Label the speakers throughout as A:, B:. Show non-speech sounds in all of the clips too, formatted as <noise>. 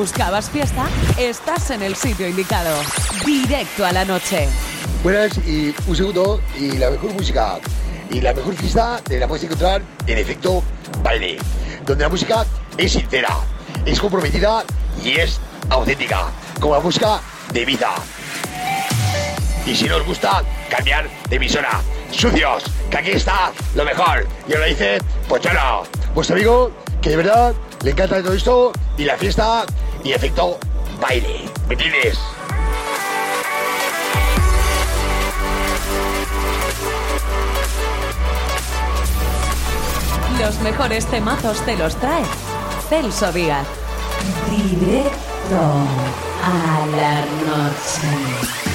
A: buscabas fiesta, estás en el sitio indicado. Directo a la noche.
B: Buenas y un segundo y la mejor música y la mejor fiesta te la puedes encontrar en efecto baile, donde la música es sincera, es comprometida y es auténtica, como la música de vida. Y si no os gusta, cambiar de emisora. Sucios, que aquí está lo mejor. Y os lo dice Pocholo, vuestro amigo, que de verdad le encanta todo esto y la fiesta y efecto baile. ¿Me entiendes?
A: Los mejores temazos te los trae Celso Díaz.
C: Directo a la noche.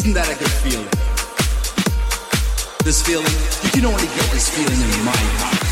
D: Isn't that a good feeling? This feeling, you can only get this feeling in my house.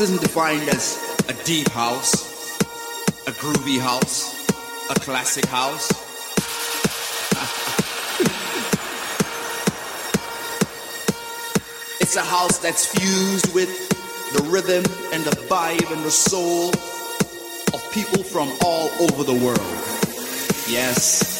D: Isn't defined as a deep house, a groovy house, a classic house. <laughs> it's a house that's fused with the rhythm and the vibe and the soul of people from all over the world. Yes,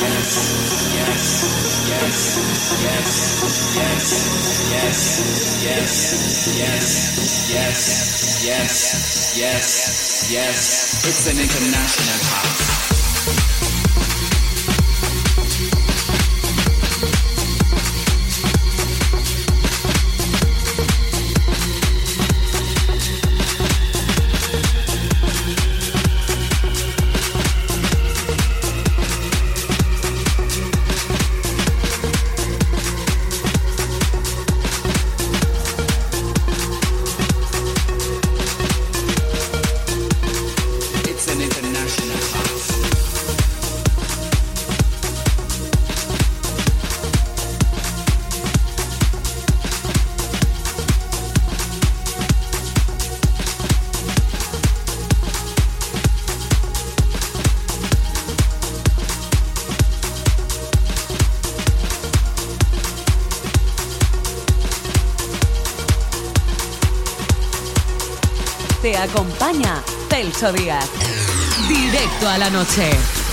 D: yes, yes, yes, yes. yes, yes, yes, yes, yes,
C: yes, yes, yes. It's an international house. Díaz. Directo a la noche.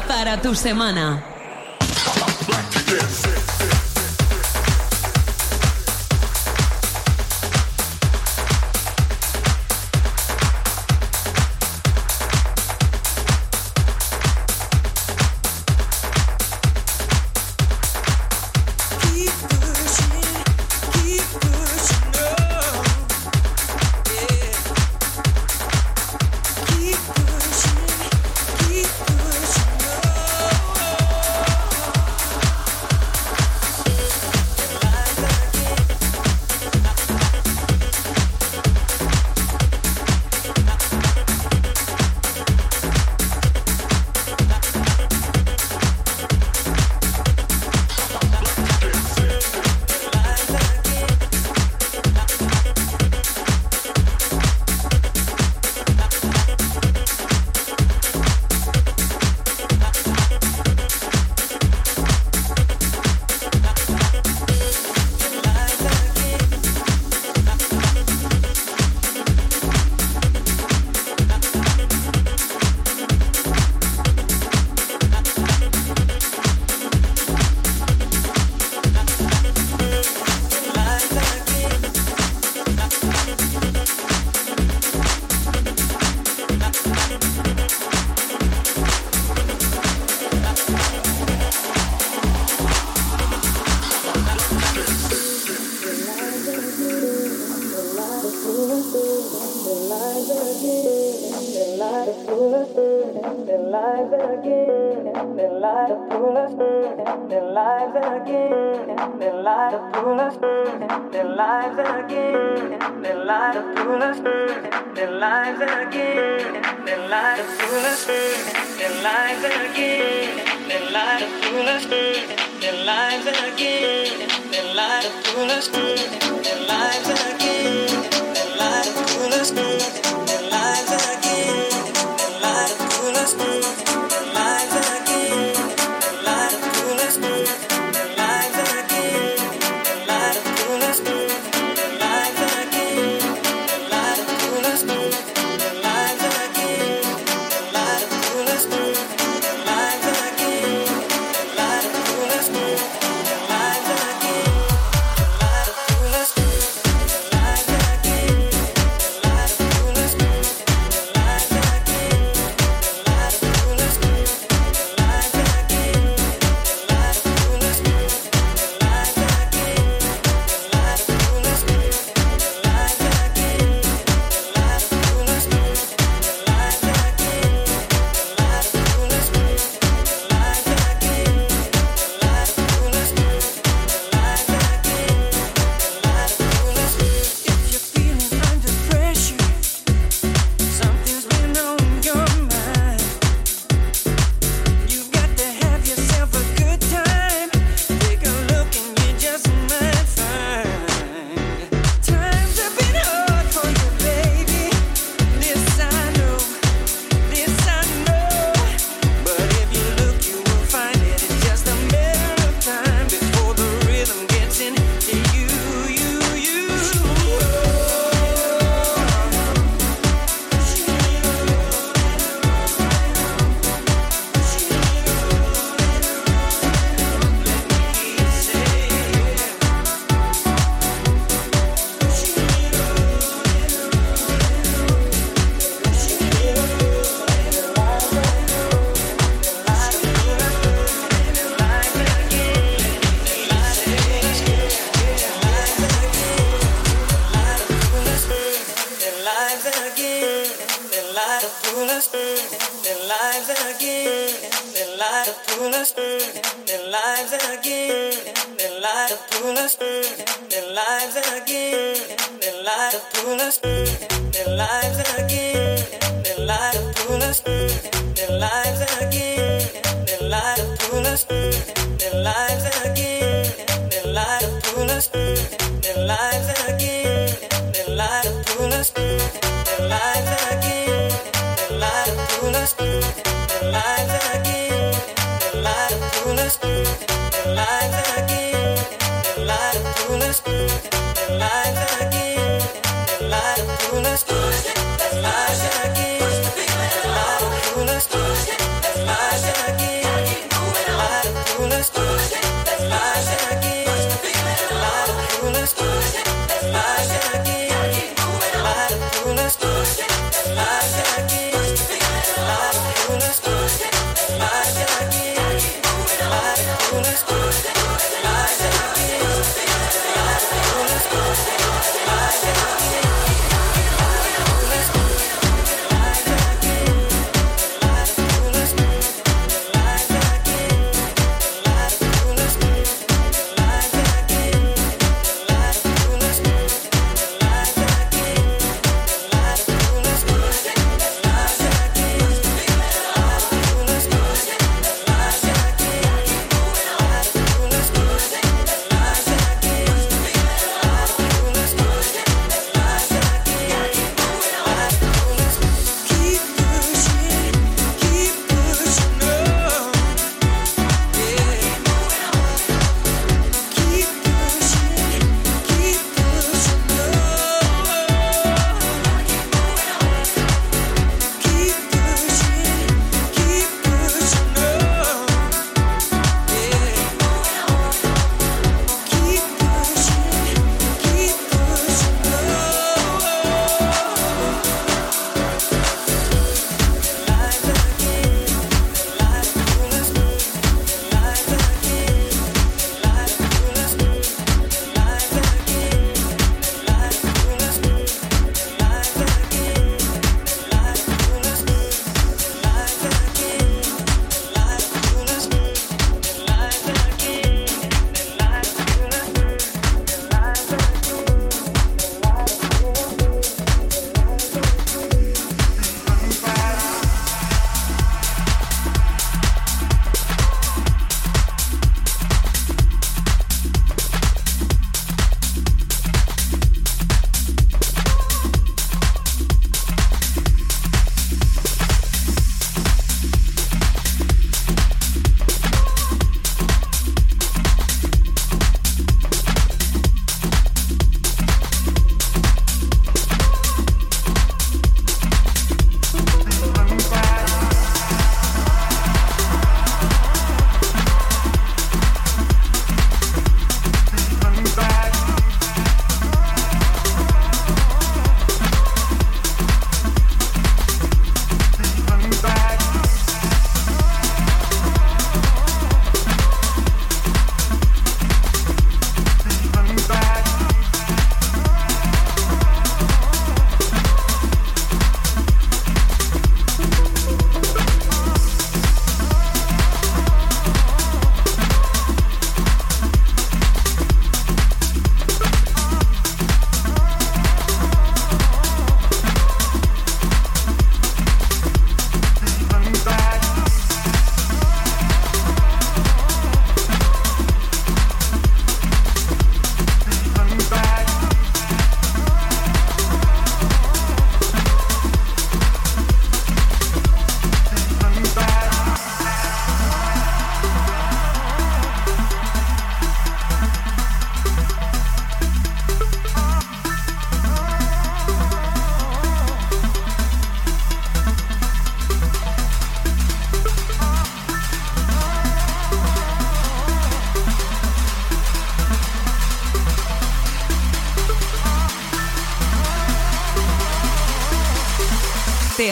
A: Para tu semana.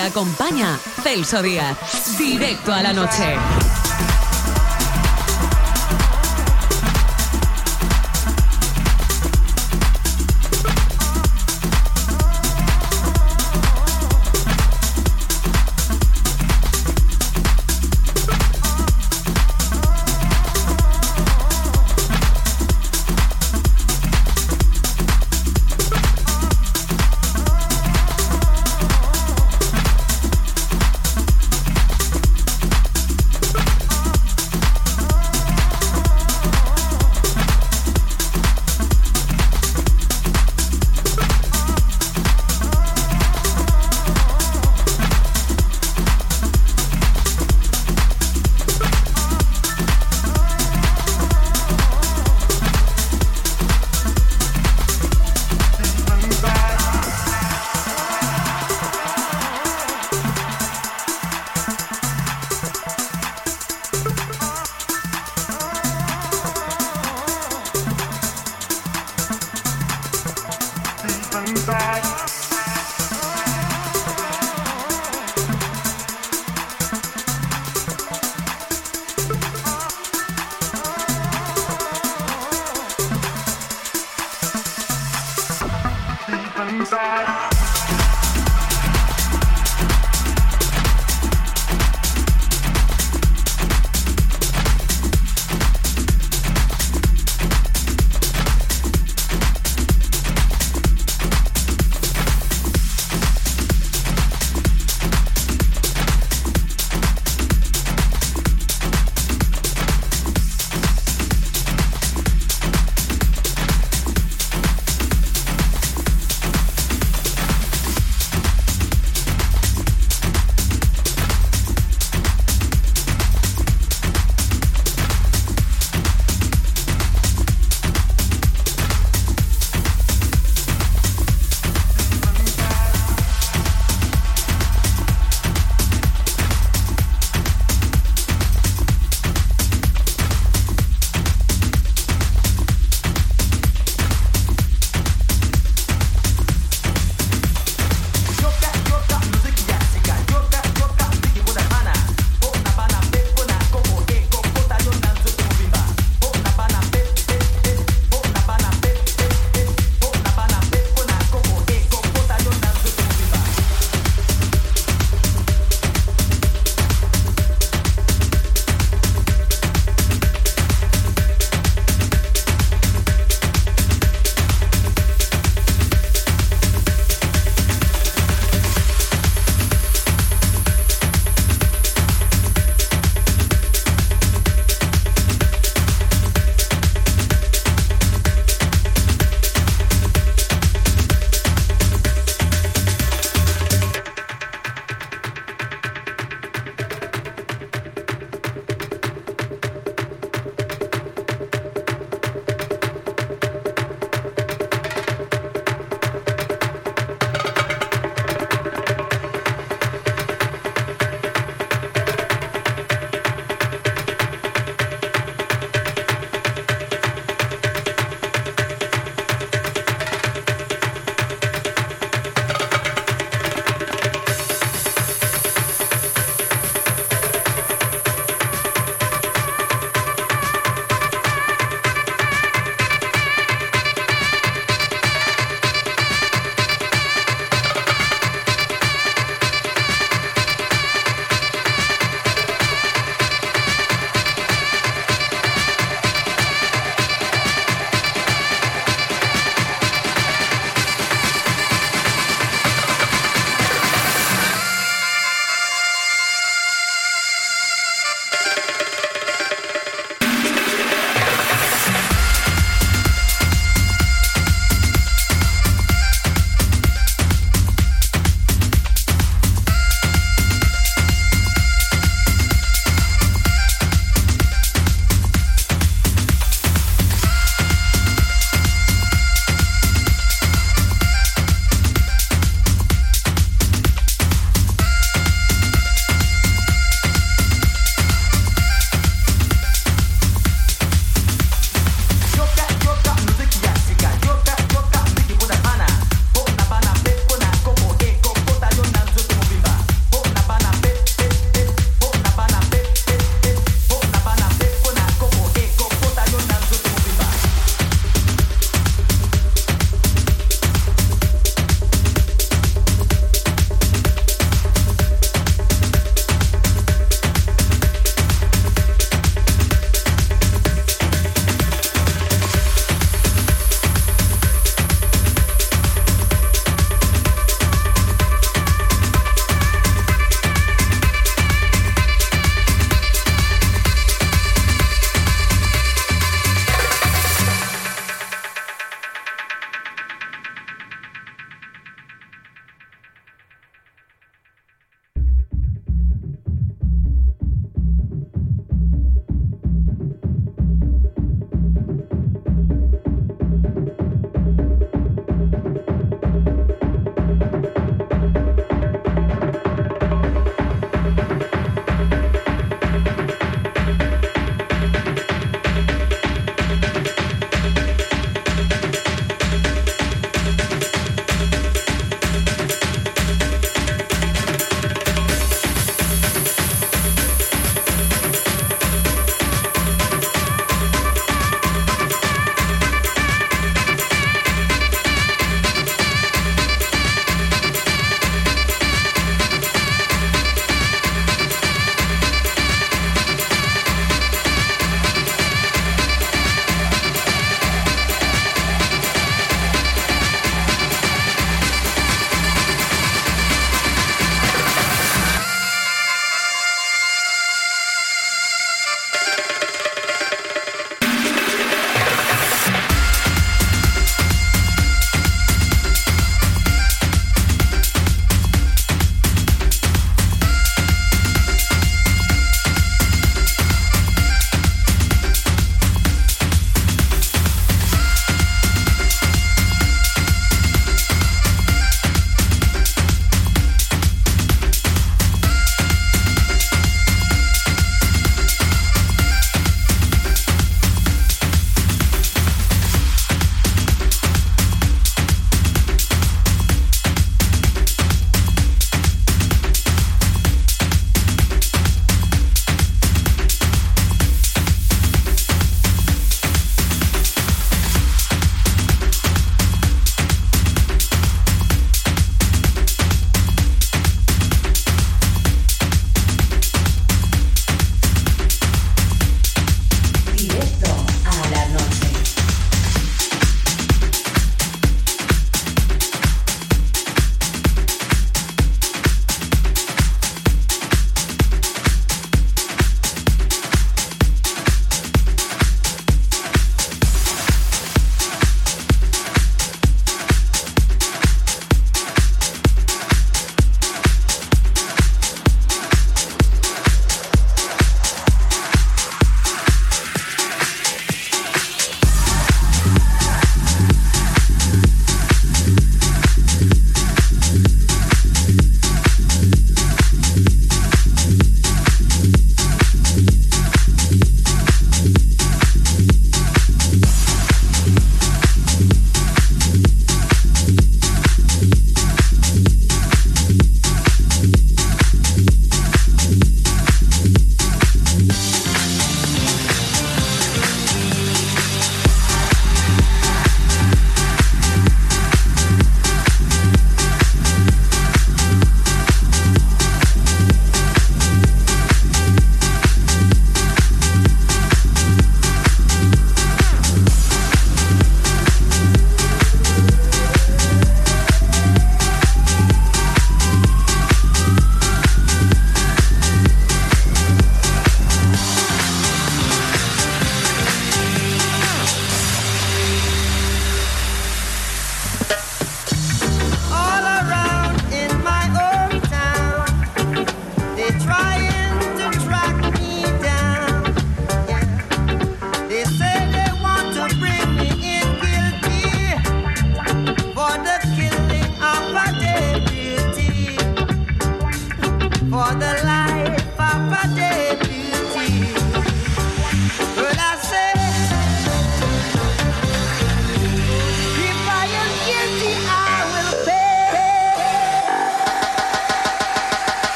C: Acompaña Celso Díaz. Directo a la noche.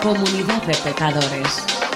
E: Comunidad de pecadores.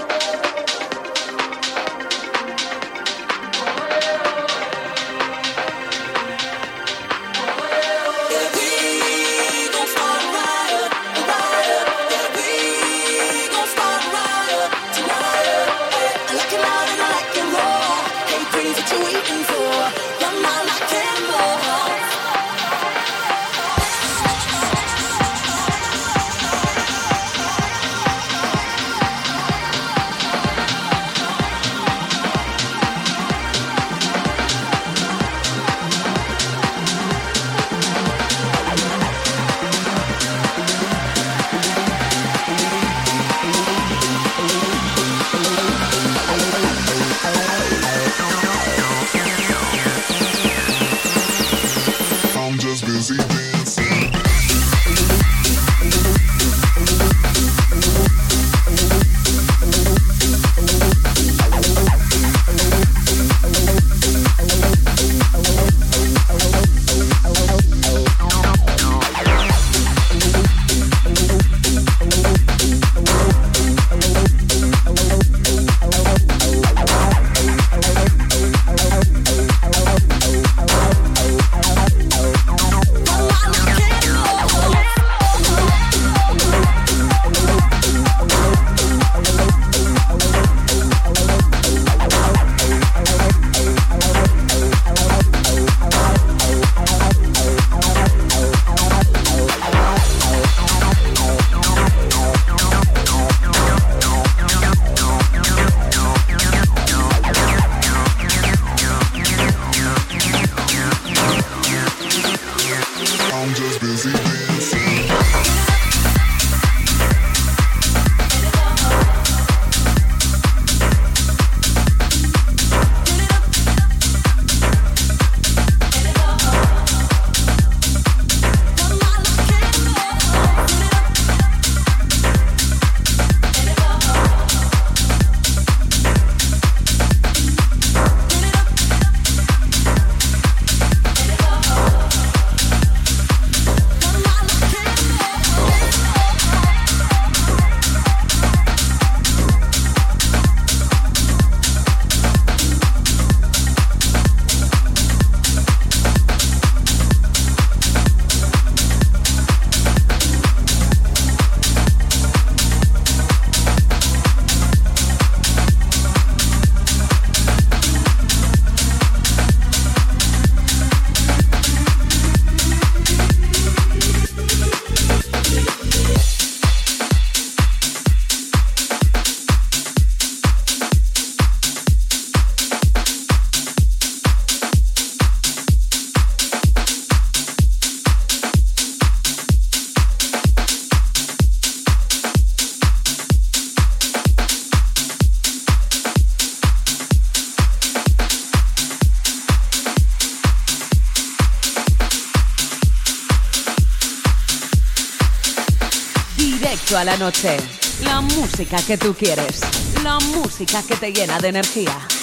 C: Noche. La música que tú quieres. La música que te llena de energía.